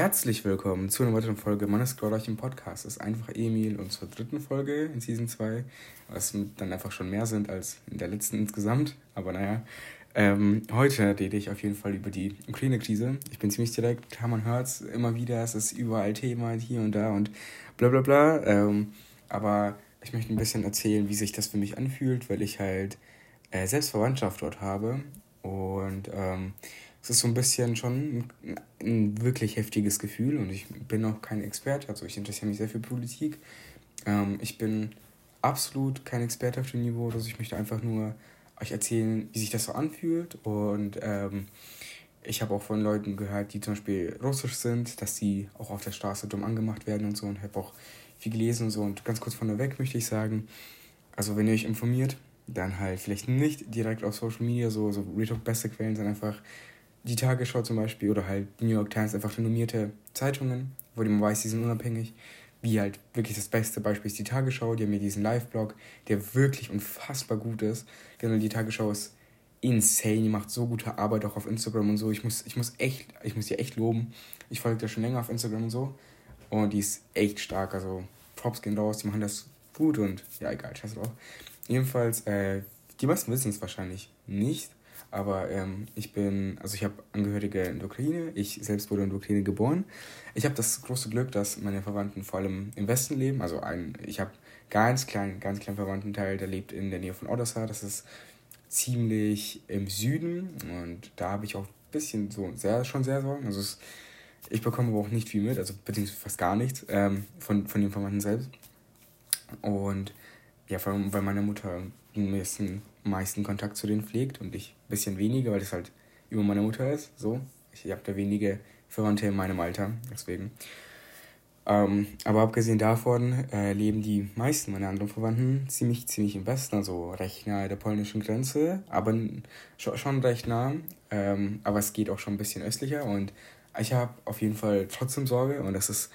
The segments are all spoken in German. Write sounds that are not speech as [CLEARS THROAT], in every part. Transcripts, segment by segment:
Herzlich willkommen zu einer weiteren Folge meines glorreichen Podcasts. Es ist einfach Emil und zur dritten Folge in Season 2, was dann einfach schon mehr sind als in der letzten insgesamt. Aber naja, ähm, heute rede ich auf jeden Fall über die Ukraine-Krise. Ich bin ziemlich direkt, man hört es immer wieder, es ist überall Thema hier und da und bla bla bla. Ähm, aber ich möchte ein bisschen erzählen, wie sich das für mich anfühlt, weil ich halt äh, selbst dort habe und ähm, es ist so ein bisschen schon ein, wirklich heftiges Gefühl und ich bin auch kein Experte, also ich interessiere mich sehr für Politik. Ähm, ich bin absolut kein Experte auf dem Niveau, also ich möchte einfach nur euch erzählen, wie sich das so anfühlt und ähm, ich habe auch von Leuten gehört, die zum Beispiel russisch sind, dass sie auch auf der Straße dumm angemacht werden und so und habe auch viel gelesen und so und ganz kurz vorneweg möchte ich sagen, also wenn ihr euch informiert, dann halt vielleicht nicht direkt auf Social Media, so, so Retalk beste Quellen, sondern einfach die Tagesschau zum Beispiel oder halt die New York Times, einfach renommierte Zeitungen, wo man weiß, die sind unabhängig. Wie halt wirklich das beste Beispiel ist die Tagesschau, die haben mir diesen Live-Blog, der wirklich unfassbar gut ist. Generell die Tagesschau ist insane, die macht so gute Arbeit auch auf Instagram und so. Ich muss, ich muss echt, ich muss die echt loben. Ich folge da schon länger auf Instagram und so. Und die ist echt stark, also Props gehen raus, die machen das gut und ja, egal, scheiß drauf. Jedenfalls, äh, die meisten wissen es wahrscheinlich nicht, aber ähm, ich bin, also ich habe Angehörige in der Ukraine, ich selbst wurde in der Ukraine geboren. Ich habe das große Glück, dass meine Verwandten vor allem im Westen leben. Also ein, ich habe ganz kleinen, ganz kleinen Verwandtenteil, der lebt in der Nähe von Odessa. Das ist ziemlich im Süden und da habe ich auch ein bisschen so sehr, schon sehr Sorgen. Also es, ich bekomme aber auch nicht viel mit, also beziehungsweise fast gar nichts ähm, von, von den Verwandten selbst. Und ja, vor allem, weil meine Mutter den meisten, meisten Kontakt zu denen pflegt und ich ein bisschen weniger, weil das halt über meine Mutter ist. So. Ich habe da wenige Verwandte in meinem Alter, deswegen. Ähm, aber abgesehen davon äh, leben die meisten meiner anderen Verwandten ziemlich, ziemlich im Westen, also recht nahe der polnischen Grenze, aber schon, schon recht nah. Ähm, aber es geht auch schon ein bisschen östlicher und ich habe auf jeden Fall trotzdem Sorge und das ist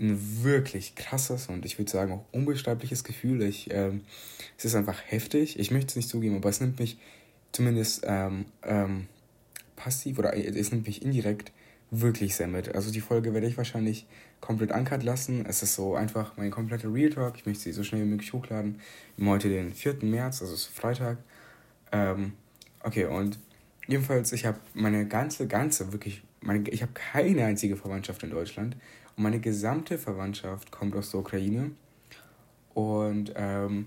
ein wirklich krasses und ich würde sagen auch unbeschreibliches Gefühl. Ich, ähm, es ist einfach heftig. Ich möchte es nicht zugeben, aber es nimmt mich zumindest ähm, ähm, passiv oder es nimmt mich indirekt wirklich sehr mit. Also die Folge werde ich wahrscheinlich komplett uncut lassen. Es ist so einfach mein kompletter Real Talk. Ich möchte sie so schnell wie möglich hochladen. Heute den 4. März, also ist Freitag. Ähm, okay, und jedenfalls, ich habe meine ganze, ganze, wirklich, meine, ich habe keine einzige Verwandtschaft in Deutschland. Meine gesamte Verwandtschaft kommt aus der Ukraine. Und ähm,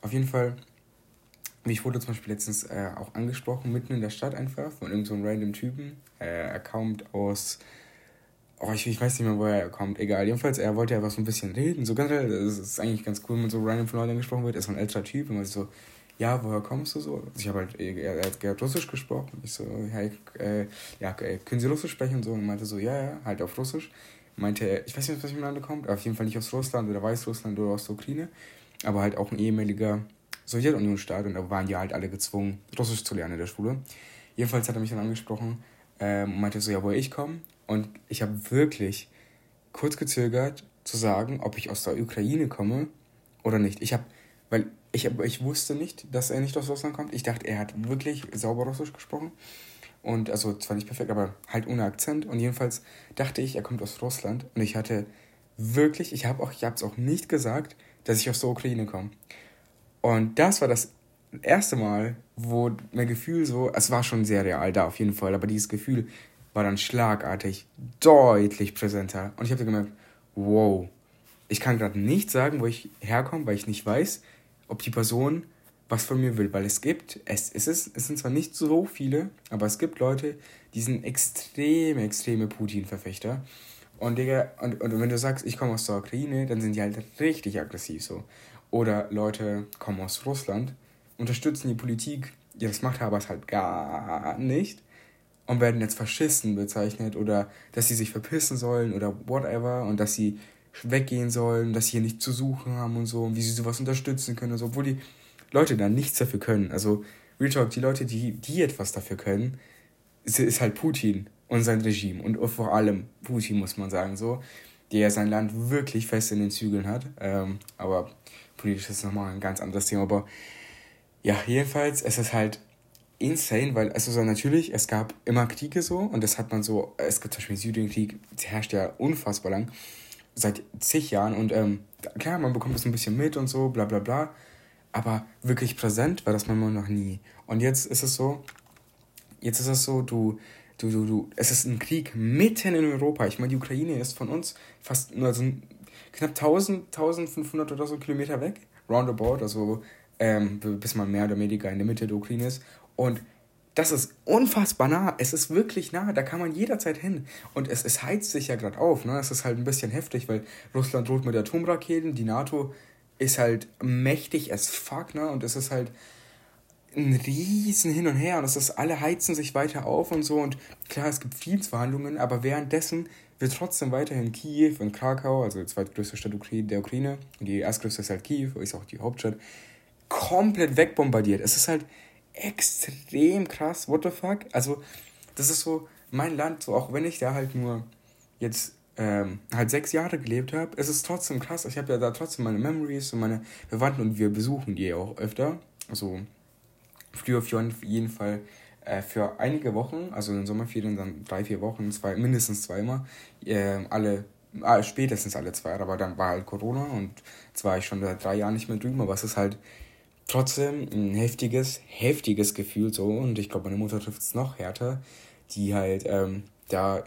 auf jeden Fall, ich wurde zum Beispiel letztens äh, auch angesprochen, mitten in der Stadt einfach, von irgendeinem so random Typen. Äh, er kommt aus. Oh, ich, ich weiß nicht mehr, woher er kommt, egal. Jedenfalls, er wollte einfach so ein bisschen reden. So generell, es ist eigentlich ganz cool, wenn man so random von Leuten angesprochen wird. Er ist so ein älterer Typ und man so, ja, woher kommst du so? Also ich habe halt, er, er, hat Russisch gesprochen. Ich so, hey, äh, ja, können Sie Russisch sprechen und so? Und meinte so, ja, ja, halt auf Russisch meinte er, ich weiß nicht, aus welchem Land er kommt, auf jeden Fall nicht aus Russland oder Weißrussland oder aus der Ukraine, aber halt auch ein ehemaliger Sowjetunion-Staat und da waren die halt alle gezwungen, Russisch zu lernen in der Schule. Jedenfalls hat er mich dann angesprochen ähm, und meinte so, ja, woher ich komme. Und ich habe wirklich kurz gezögert zu sagen, ob ich aus der Ukraine komme oder nicht. Ich habe, weil ich, ich wusste nicht, dass er nicht aus Russland kommt. Ich dachte, er hat wirklich sauber Russisch gesprochen. Und also zwar nicht perfekt, aber halt ohne Akzent. Und jedenfalls dachte ich, er kommt aus Russland. Und ich hatte wirklich, ich habe auch, ich habe es auch nicht gesagt, dass ich aus der Ukraine komme. Und das war das erste Mal, wo mein Gefühl so, es war schon sehr real da auf jeden Fall, aber dieses Gefühl war dann schlagartig deutlich präsenter. Und ich habe gemerkt, wow, ich kann gerade nicht sagen, wo ich herkomme, weil ich nicht weiß, ob die Person was von mir will, weil es gibt, es, es, ist, es sind zwar nicht so viele, aber es gibt Leute, die sind extreme, extreme Putin-Verfechter. Und, und, und wenn du sagst, ich komme aus der Ukraine, dann sind die halt richtig aggressiv so. Oder Leute kommen aus Russland, unterstützen die Politik ihres Machthabers halt gar nicht und werden als Faschisten bezeichnet oder dass sie sich verpissen sollen oder whatever und dass sie weggehen sollen, dass sie hier nichts zu suchen haben und so und wie sie sowas unterstützen können und so, obwohl die Leute da nichts dafür können. Also, Real Talk, die Leute, die, die etwas dafür können, ist, ist halt Putin und sein Regime. Und vor allem Putin, muss man sagen, so, der sein Land wirklich fest in den Zügeln hat. Ähm, aber politisch ist nochmal ein ganz anderes Thema. Aber ja, jedenfalls, es ist halt insane, weil, also so natürlich, es gab immer Kriege so und das hat man so, es gibt zum Beispiel den Syrienkrieg, der herrscht ja unfassbar lang, seit zig Jahren und ähm, klar, man bekommt das ein bisschen mit und so, bla bla bla, aber wirklich präsent war das manchmal noch nie. Und jetzt ist es so, jetzt ist es so, du, du, du, du, es ist ein Krieg mitten in Europa. Ich meine, die Ukraine ist von uns fast also knapp 1000, 1500 oder so Kilometer weg, roundabout, also ähm, bis man mehr oder weniger in der Mitte der Ukraine ist. Und das ist unfassbar nah. Es ist wirklich nah. Da kann man jederzeit hin. Und es, es heizt sich ja gerade auf. Ne? Es ist halt ein bisschen heftig, weil Russland droht mit Atomraketen. Die NATO ist halt mächtig as fuck. Ne? Und es ist halt ein riesen Hin und Her. Und es ist, alle heizen sich weiter auf und so. Und klar, es gibt Friedensverhandlungen. Aber währenddessen wird trotzdem weiterhin Kiew und Krakau, also die zweitgrößte Stadt der Ukraine, und die erstgrößte ist halt Kiew, ist auch die Hauptstadt, komplett wegbombardiert. Es ist halt extrem krass, what the fuck? Also, das ist so mein Land, so auch wenn ich da halt nur jetzt ähm, halt sechs Jahre gelebt habe, es ist trotzdem krass. Ich habe ja da trotzdem meine Memories und meine Verwandten und wir besuchen die auch öfter. Also früher auf jeden Fall äh, für einige Wochen, also in den Sommerferien dann drei, vier Wochen, zwei, mindestens zweimal, äh, alle, äh, spätestens alle zwei, aber dann war halt Corona und zwar war ich schon seit drei Jahren nicht mehr drüben, aber es ist halt trotzdem ein heftiges, heftiges Gefühl so. Und ich glaube, meine Mutter trifft es noch härter, die halt ähm, da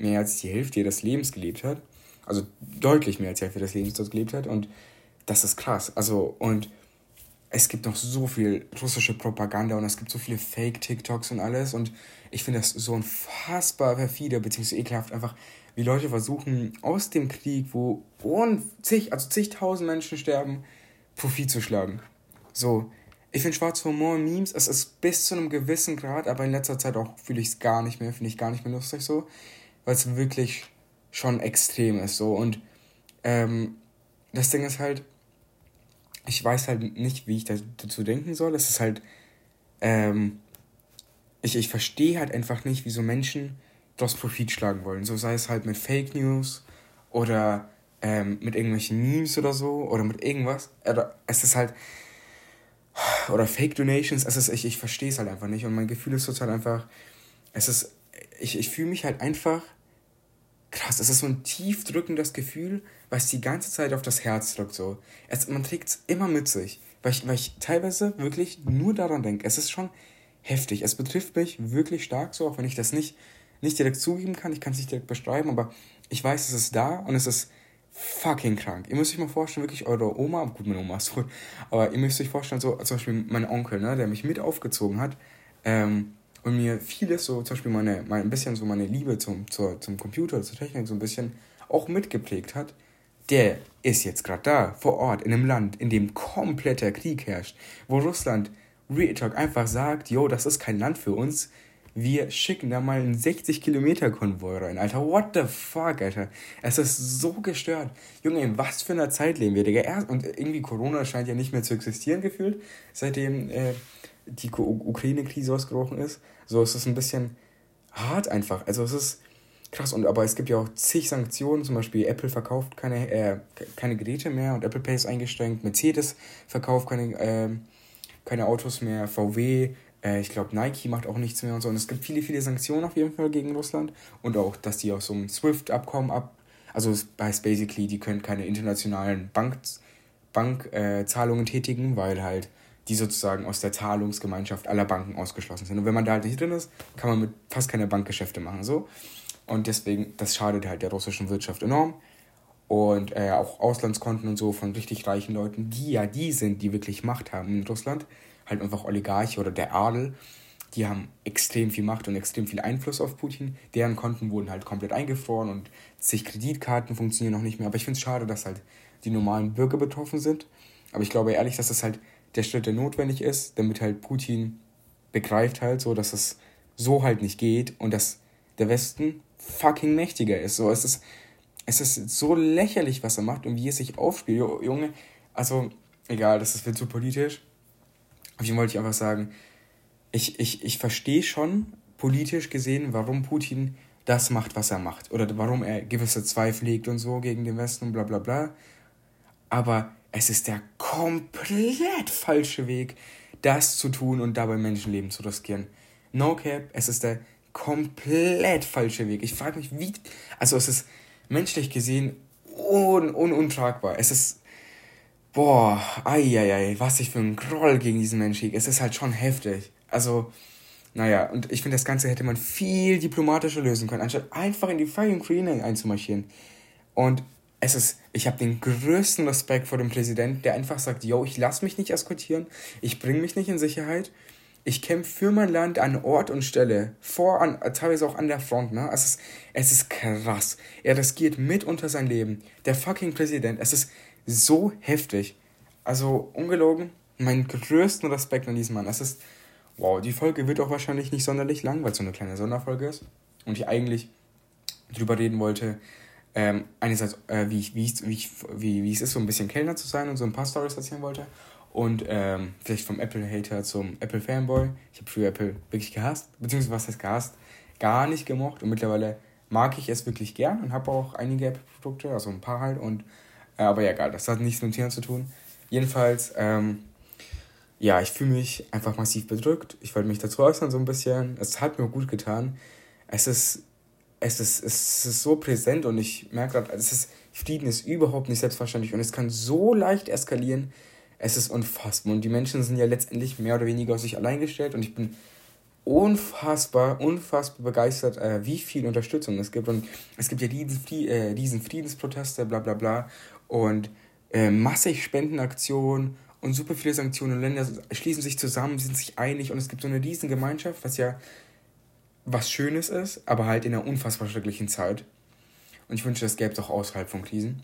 mehr als die Hälfte ihres Lebens gelebt hat. Also deutlich mehr als die Hälfte des Lebens dort gelebt hat. Und das ist krass. Also, und es gibt noch so viel russische Propaganda und es gibt so viele Fake-TikToks und alles. Und ich finde das so unfassbar perfide, beziehungsweise ekelhaft, einfach wie Leute versuchen, aus dem Krieg, wo zig, also zigtausend Menschen sterben, Profit zu schlagen. So, ich finde schwarzer Humor Memes, es ist bis zu einem gewissen Grad, aber in letzter Zeit auch fühle ich es gar nicht mehr, finde ich gar nicht mehr lustig so, weil es wirklich schon extrem ist so. Und ähm, das Ding ist halt, ich weiß halt nicht, wie ich dazu denken soll. Es ist halt, ähm, ich, ich verstehe halt einfach nicht, wieso Menschen daraus Profit schlagen wollen. So sei es halt mit Fake News oder ähm, mit irgendwelchen Memes oder so oder mit irgendwas. Es ist halt, oder Fake Donations, es ist, ich, ich verstehe es halt einfach nicht und mein Gefühl ist total einfach, es ist, ich, ich fühle mich halt einfach krass, es ist so ein tief drückendes Gefühl, was die ganze Zeit auf das Herz drückt, so. Es, man trägt es immer mit sich, weil ich, weil ich teilweise wirklich nur daran denke, es ist schon heftig, es betrifft mich wirklich stark so, auch wenn ich das nicht, nicht direkt zugeben kann, ich kann es nicht direkt beschreiben, aber ich weiß, es ist da und es ist fucking krank. Ihr müsst euch mal vorstellen, wirklich eure Oma, gut, meine Oma ist tot, aber ihr müsst euch vorstellen, so zum Beispiel mein Onkel, ne, der mich mit aufgezogen hat ähm, und mir vieles, so zum Beispiel meine, mein, ein bisschen so meine Liebe zum, zur, zum Computer, zur Technik so ein bisschen auch mitgeprägt hat, der ist jetzt gerade da, vor Ort, in einem Land, in dem kompletter Krieg herrscht, wo Russland Real Talk einfach sagt, yo, das ist kein Land für uns, wir schicken da mal einen 60 Kilometer Konvoi rein, Alter. What the fuck, Alter. Es ist so gestört. Junge, in was für einer Zeit leben wir, Digga? Und irgendwie Corona scheint ja nicht mehr zu existieren, gefühlt, seitdem äh, die Ukraine-Krise ausgebrochen ist. So, es ist ein bisschen hart einfach. Also es ist krass. Und aber es gibt ja auch zig Sanktionen. Zum Beispiel Apple verkauft keine, äh, keine Geräte mehr und Apple Pay ist eingeschränkt. Mercedes verkauft keine, äh, keine Autos mehr. VW äh, ich glaube, Nike macht auch nichts mehr und so. Und es gibt viele, viele Sanktionen auf jeden Fall gegen Russland. Und auch, dass die aus so einem SWIFT-Abkommen ab. Also, es heißt basically, die können keine internationalen Bankzahlungen Bank, äh, tätigen, weil halt die sozusagen aus der Zahlungsgemeinschaft aller Banken ausgeschlossen sind. Und wenn man da halt nicht drin ist, kann man mit fast keine Bankgeschäfte machen. So. Und deswegen, das schadet halt der russischen Wirtschaft enorm. Und äh, auch Auslandskonten und so von richtig reichen Leuten, die ja die sind, die wirklich Macht haben in Russland, halt einfach Oligarche oder der Adel, die haben extrem viel Macht und extrem viel Einfluss auf Putin. Deren Konten wurden halt komplett eingefroren und sich Kreditkarten funktionieren noch nicht mehr. Aber ich finde es schade, dass halt die normalen Bürger betroffen sind. Aber ich glaube ehrlich, dass das halt der Schritt, der notwendig ist, damit halt Putin begreift halt so, dass es so halt nicht geht und dass der Westen fucking mächtiger ist. So, es ist, es ist so lächerlich, was er macht und wie er sich aufspielt. Junge, also egal, das ist viel zu politisch. Auf jeden wollte ich einfach sagen, ich, ich, ich verstehe schon politisch gesehen, warum Putin das macht, was er macht. Oder warum er gewisse Zweifel hegt und so gegen den Westen und bla bla bla. Aber es ist der komplett falsche Weg, das zu tun und dabei Menschenleben zu riskieren. No cap, es ist der komplett falsche Weg. Ich frage mich, wie. Also, es ist menschlich gesehen un, un, untragbar. Es ist. Boah, ei, was ich für ein Groll gegen diesen Menschen hege. Es ist halt schon heftig. Also, naja, und ich finde, das Ganze hätte man viel diplomatischer lösen können, anstatt einfach in die fucking Ukraine einzumarschieren. Und es ist, ich habe den größten Respekt vor dem Präsidenten, der einfach sagt, yo, ich lasse mich nicht eskortieren, ich bringe mich nicht in Sicherheit, ich kämpfe für mein Land an Ort und Stelle, vor, an, teilweise auch an der Front, ne? Es ist, es ist krass. Er riskiert mitunter sein Leben. Der fucking Präsident, es ist so heftig. Also, ungelogen, meinen größten Respekt an diesen Mann. Es ist, wow, die Folge wird auch wahrscheinlich nicht sonderlich lang, weil es so eine kleine Sonderfolge ist. Und ich eigentlich drüber reden wollte, ähm, einerseits, äh, wie, ich, wie, ich, wie, ich, wie, wie es ist, so ein bisschen Kellner zu sein und so ein paar Stories erzählen wollte. Und ähm, vielleicht vom Apple-Hater zum Apple-Fanboy. Ich habe früher Apple wirklich gehasst, beziehungsweise was heißt gehasst? Gar nicht gemocht. Und mittlerweile mag ich es wirklich gern und habe auch einige Apple-Produkte, also ein paar halt. Und, äh, aber ja, egal, das hat nichts mit dem Thema zu tun. Jedenfalls, ähm, ja, ich fühle mich einfach massiv bedrückt. Ich wollte mich dazu äußern so ein bisschen. Es hat mir gut getan. Es ist es ist, es ist so präsent und ich merke gerade, es ist, Frieden ist überhaupt nicht selbstverständlich und es kann so leicht eskalieren. Es ist unfassbar. Und die Menschen sind ja letztendlich mehr oder weniger auf sich allein gestellt und ich bin unfassbar, unfassbar begeistert, äh, wie viel Unterstützung es gibt. Und es gibt ja diesen, äh, diesen Friedensproteste, bla bla bla. Und äh, massig Spendenaktionen und super viele Sanktionen. Und Länder schließen sich zusammen, sind sich einig und es gibt so eine riesen Gemeinschaft, was ja was Schönes ist, aber halt in einer unfassbar schrecklichen Zeit. Und ich wünsche, das gäbe es auch außerhalb von Krisen.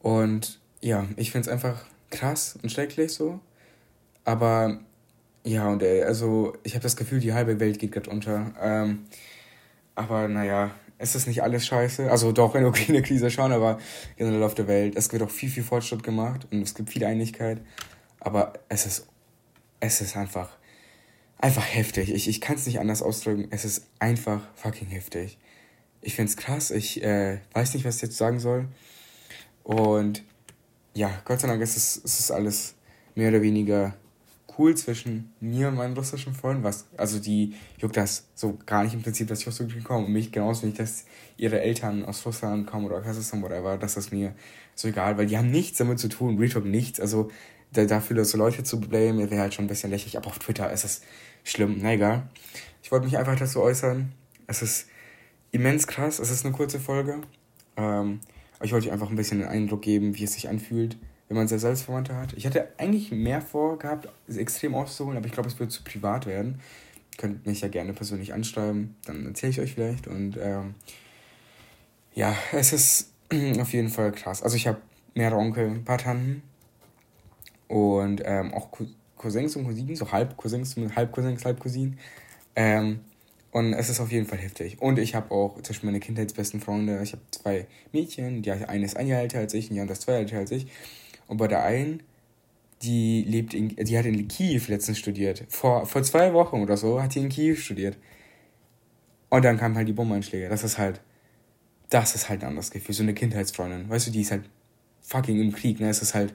Und ja, ich finde es einfach krass und schrecklich so. Aber ja, und ey, also ich habe das Gefühl, die halbe Welt geht gerade unter. Ähm, aber naja, es ist nicht alles scheiße. Also doch in der Ukraine-Krise schon, aber generell auf der Welt. Es wird auch viel, viel Fortschritt gemacht und es gibt viel Einigkeit. Aber es ist, es ist einfach einfach heftig. Ich, ich kann es nicht anders ausdrücken. Es ist einfach fucking heftig. Ich finde es krass. Ich äh, weiß nicht, was ich jetzt sagen soll. Und ja, Gott sei Dank ist es, ist es alles mehr oder weniger cool zwischen mir und meinen russischen Freunden. Was, also die juckt das so gar nicht im Prinzip, dass ich aus Ukraine komme. Und mich genauso nicht, dass ihre Eltern aus Russland kommen oder Kasachstan, whatever. Das ist mir so egal, weil die haben nichts damit zu tun. Retalk nichts. Also dafür so Leute zu blamen, wäre halt schon ein bisschen lächerlich. Aber auf Twitter ist es schlimm. Na egal. Ich wollte mich einfach dazu äußern. Es ist immens krass. Es ist eine kurze Folge. Ähm, ich wollte euch einfach ein bisschen den Eindruck geben, wie es sich anfühlt, wenn man sehr Selbstverwandte hat. Ich hatte eigentlich mehr vorgehabt, extrem auszuholen, aber ich glaube, es wird zu privat werden. Könnt mich ja gerne persönlich anschreiben, dann erzähle ich euch vielleicht. Und ähm, ja, es ist [CLEARS THROAT] auf jeden Fall krass. Also ich habe mehrere Onkel, ein paar Tanten und ähm, auch Cousins und Cousinen, so halb Cousins, halb Cousins, halb Cousinen. Ähm, und es ist auf jeden Fall heftig. Und ich habe auch Beispiel meine kindheitsbesten Freunde. Ich habe zwei Mädchen, die eine ist ein Jahr älter als ich und die andere ist zwei Jahre älter als ich. Und bei der einen, die lebt in, die hat in Kiew letztens studiert. Vor, vor zwei Wochen oder so hat die in Kiew studiert. Und dann kamen halt die Bombenanschläge. Das ist halt, das ist halt ein anderes Gefühl. So eine Kindheitsfreundin. Weißt du, die ist halt fucking im Krieg, ne? Es ist halt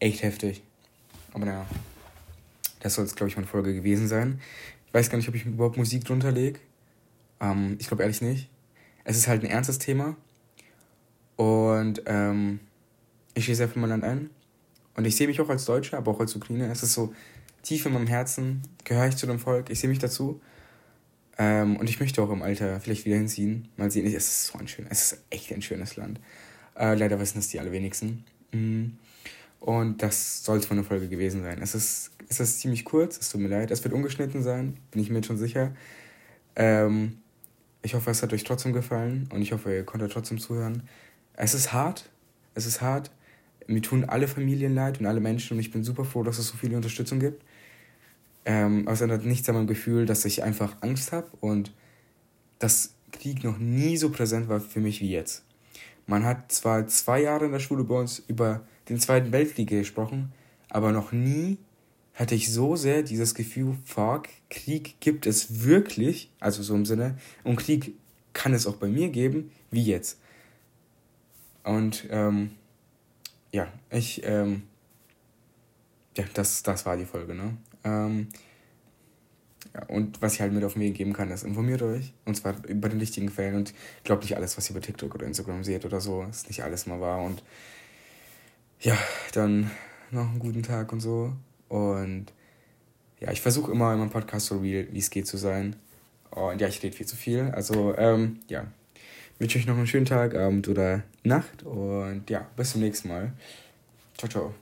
echt heftig. Aber naja. Das soll jetzt, glaube ich, meine Folge gewesen sein. Ich weiß gar nicht, ob ich überhaupt Musik drunter lege. Ähm, ich glaube ehrlich nicht. Es ist halt ein ernstes Thema. Und ähm, ich stehe sehr für mein Land ein. Und ich sehe mich auch als Deutscher, aber auch als Ukrainer. Es ist so tief in meinem Herzen, gehöre ich zu dem Volk. Ich sehe mich dazu. Ähm, und ich möchte auch im Alter vielleicht wieder hinziehen. Mal sehen, es ist so ein schönes, es ist echt ein schönes Land. Äh, leider wissen das die allerwenigsten. Mhm. Und das soll es von der Folge gewesen sein. Es ist, es ist ziemlich kurz, es tut mir leid. Es wird ungeschnitten sein, bin ich mir jetzt schon sicher. Ähm, ich hoffe, es hat euch trotzdem gefallen und ich hoffe, ihr konntet trotzdem zuhören. Es ist hart, es ist hart. Mir tun alle Familien leid und alle Menschen und ich bin super froh, dass es so viel Unterstützung gibt. Ähm, aber es ändert nichts an meinem Gefühl, dass ich einfach Angst habe und dass Krieg noch nie so präsent war für mich wie jetzt. Man hat zwar zwei Jahre in der Schule bei uns über den Zweiten Weltkrieg gesprochen, aber noch nie hatte ich so sehr dieses Gefühl, fuck, Krieg gibt es wirklich, also so im Sinne, und Krieg kann es auch bei mir geben, wie jetzt. Und ähm, ja, ich, ähm, ja, das, das war die Folge, ne? Ähm, ja, und was ich halt mit auf den Weg geben kann, ist, informiert euch. Und zwar über den richtigen Quellen. Und glaubt nicht alles, was ihr über TikTok oder Instagram seht oder so. Ist nicht alles mal wahr. Und ja, dann noch einen guten Tag und so. Und ja, ich versuche immer in meinem Podcast so real, wie es geht zu sein. Und ja, ich rede viel zu viel. Also, ähm, ja. Wünsche euch noch einen schönen Tag, Abend oder Nacht. Und ja, bis zum nächsten Mal. Ciao, ciao.